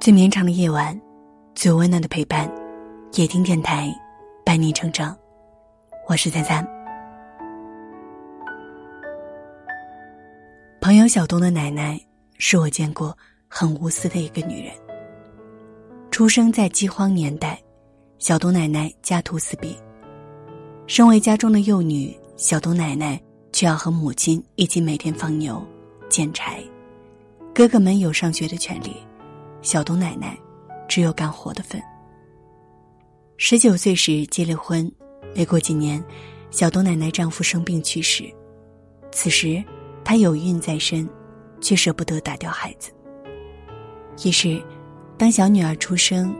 最绵长的夜晚，最温暖的陪伴，夜听电台，伴你成长。我是三三。朋友小东的奶奶是我见过很无私的一个女人。出生在饥荒年代，小东奶奶家徒四壁。身为家中的幼女，小东奶奶却要和母亲一起每天放牛、捡柴。哥哥们有上学的权利，小东奶奶只有干活的份。十九岁时结了婚，没过几年，小东奶奶丈夫生病去世。此时，她有孕在身，却舍不得打掉孩子。于是，当小女儿出生，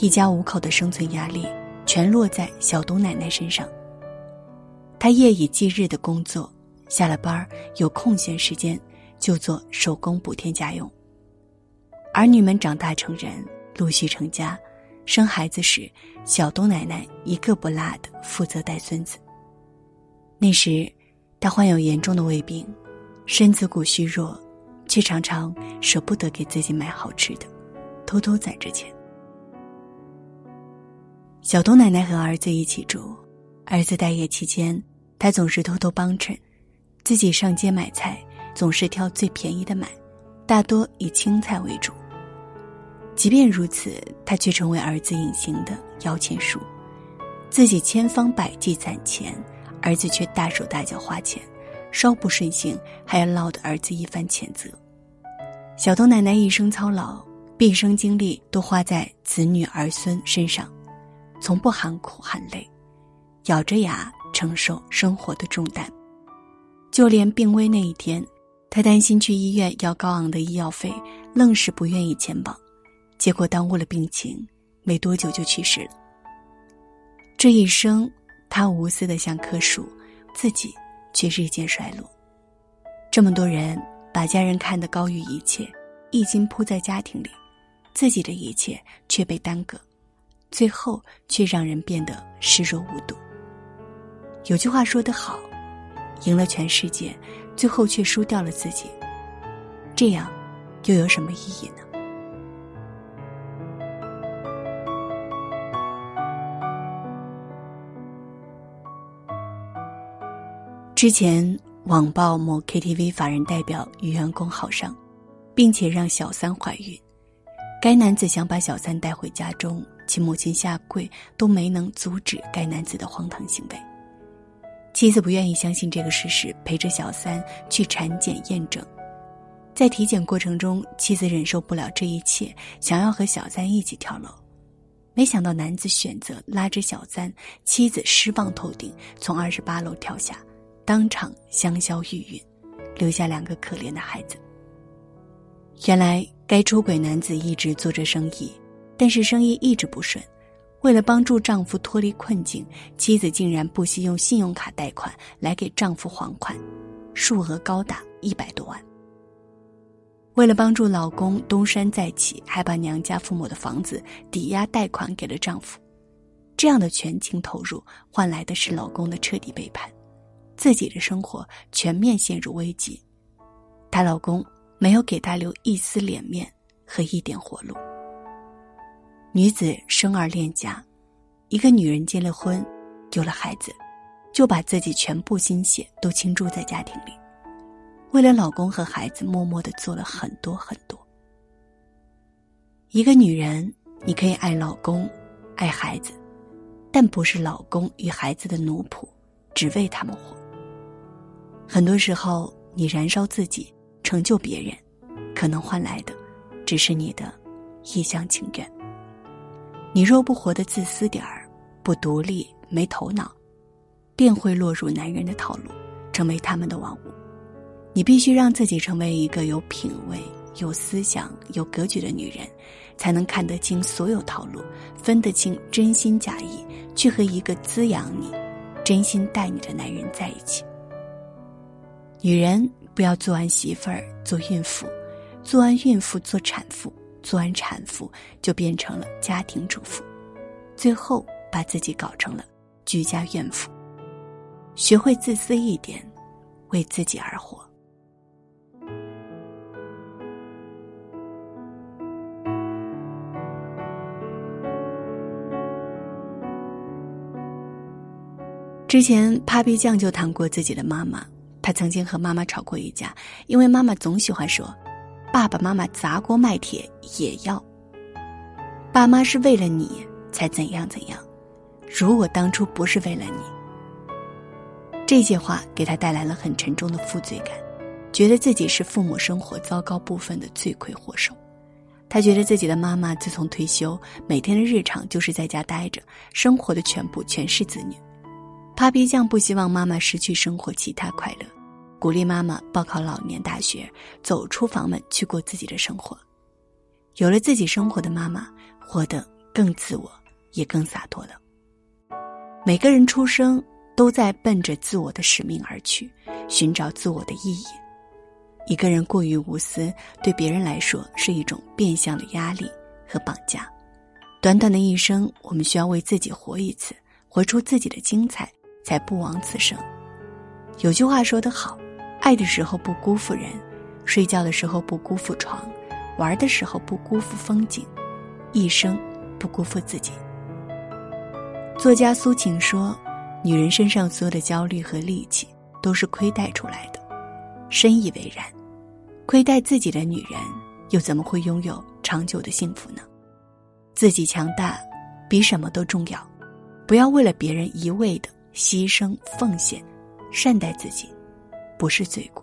一家五口的生存压力全落在小东奶奶身上。她夜以继日的工作，下了班有空闲时间就做手工补贴家用。儿女们长大成人，陆续成家，生孩子时，小东奶奶一个不落的负责带孙子。那时，她患有严重的胃病，身子骨虚弱，却常常舍不得给自己买好吃的，偷偷攒着钱。小东奶奶和儿子一起住。儿子待业期间，他总是偷偷帮衬，自己上街买菜，总是挑最便宜的买，大多以青菜为主。即便如此，他却成为儿子隐形的摇钱树，自己千方百计攒钱，儿子却大手大脚花钱，稍不顺心还要落得儿子一番谴责。小东奶奶一生操劳，毕生精力都花在子女儿孙身上，从不喊苦喊累。咬着牙承受生活的重担，就连病危那一天，他担心去医院要高昂的医药费，愣是不愿意前往，结果耽误了病情，没多久就去世了。这一生，他无私的像棵树，自己却日渐衰落。这么多人把家人看得高于一切，一心扑在家庭里，自己的一切却被耽搁，最后却让人变得视若无睹。有句话说得好，赢了全世界，最后却输掉了自己，这样又有什么意义呢？之前网曝某 KTV 法人代表与员工好上，并且让小三怀孕，该男子想把小三带回家中，其母亲下跪都没能阻止该男子的荒唐行为。妻子不愿意相信这个事实，陪着小三去产检验证。在体检过程中，妻子忍受不了这一切，想要和小三一起跳楼。没想到男子选择拉着小三，妻子失望透顶，从二十八楼跳下，当场香消玉殒，留下两个可怜的孩子。原来，该出轨男子一直做着生意，但是生意一直不顺。为了帮助丈夫脱离困境，妻子竟然不惜用信用卡贷款来给丈夫还款，数额高达一百多万。为了帮助老公东山再起，还把娘家父母的房子抵押贷款给了丈夫。这样的全情投入，换来的是老公的彻底背叛，自己的生活全面陷入危机。她老公没有给她留一丝脸面和一点活路。女子生儿恋家，一个女人结了婚，有了孩子，就把自己全部心血都倾注在家庭里，为了老公和孩子，默默的做了很多很多。一个女人，你可以爱老公，爱孩子，但不是老公与孩子的奴仆，只为他们活。很多时候，你燃烧自己，成就别人，可能换来的，只是你的一厢情愿。你若不活得自私点儿，不独立、没头脑，便会落入男人的套路，成为他们的玩物。你必须让自己成为一个有品味、有思想、有格局的女人，才能看得清所有套路，分得清真心假意，去和一个滋养你、真心待你的男人在一起。女人不要做完媳妇儿做孕妇，做完孕妇做产妇，做完产妇就变成了家庭主妇，最后把自己搞成了居家怨妇。学会自私一点，为自己而活。之前，Papi 酱就谈过自己的妈妈他曾经和妈妈吵过一架，因为妈妈总喜欢说：“爸爸妈妈砸锅卖铁也要。”爸妈是为了你才怎样怎样，如果当初不是为了你，这些话给他带来了很沉重的负罪感，觉得自己是父母生活糟糕部分的罪魁祸首。他觉得自己的妈妈自从退休，每天的日常就是在家待着，生活的全部全是子女。帕皮酱不希望妈妈失去生活其他快乐，鼓励妈妈报考老年大学，走出房门去过自己的生活。有了自己生活的妈妈，活得更自我，也更洒脱了。每个人出生都在奔着自我的使命而去，寻找自我的意义。一个人过于无私，对别人来说是一种变相的压力和绑架。短短的一生，我们需要为自己活一次，活出自己的精彩。才不枉此生。有句话说得好：“爱的时候不辜负人，睡觉的时候不辜负床，玩的时候不辜负风景，一生不辜负自己。”作家苏秦说：“女人身上所有的焦虑和戾气，都是亏待出来的。”深以为然。亏待自己的女人，又怎么会拥有长久的幸福呢？自己强大，比什么都重要。不要为了别人一味的。牺牲奉献，善待自己，不是罪过。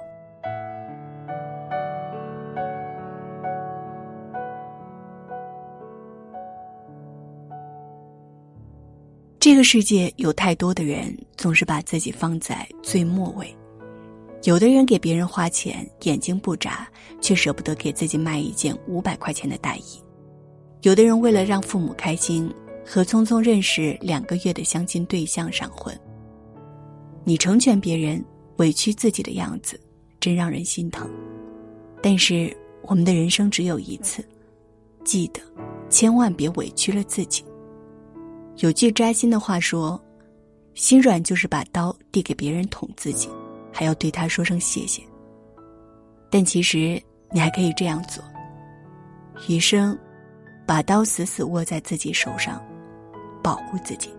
这个世界有太多的人总是把自己放在最末位，有的人给别人花钱眼睛不眨，却舍不得给自己买一件五百块钱的大衣；有的人为了让父母开心。和匆匆认识两个月的相亲对象闪婚，你成全别人，委屈自己的样子，真让人心疼。但是我们的人生只有一次，记得千万别委屈了自己。有句扎心的话说：“心软就是把刀递给别人捅自己，还要对他说声谢谢。”但其实你还可以这样做：余生，把刀死死握在自己手上。保护自己。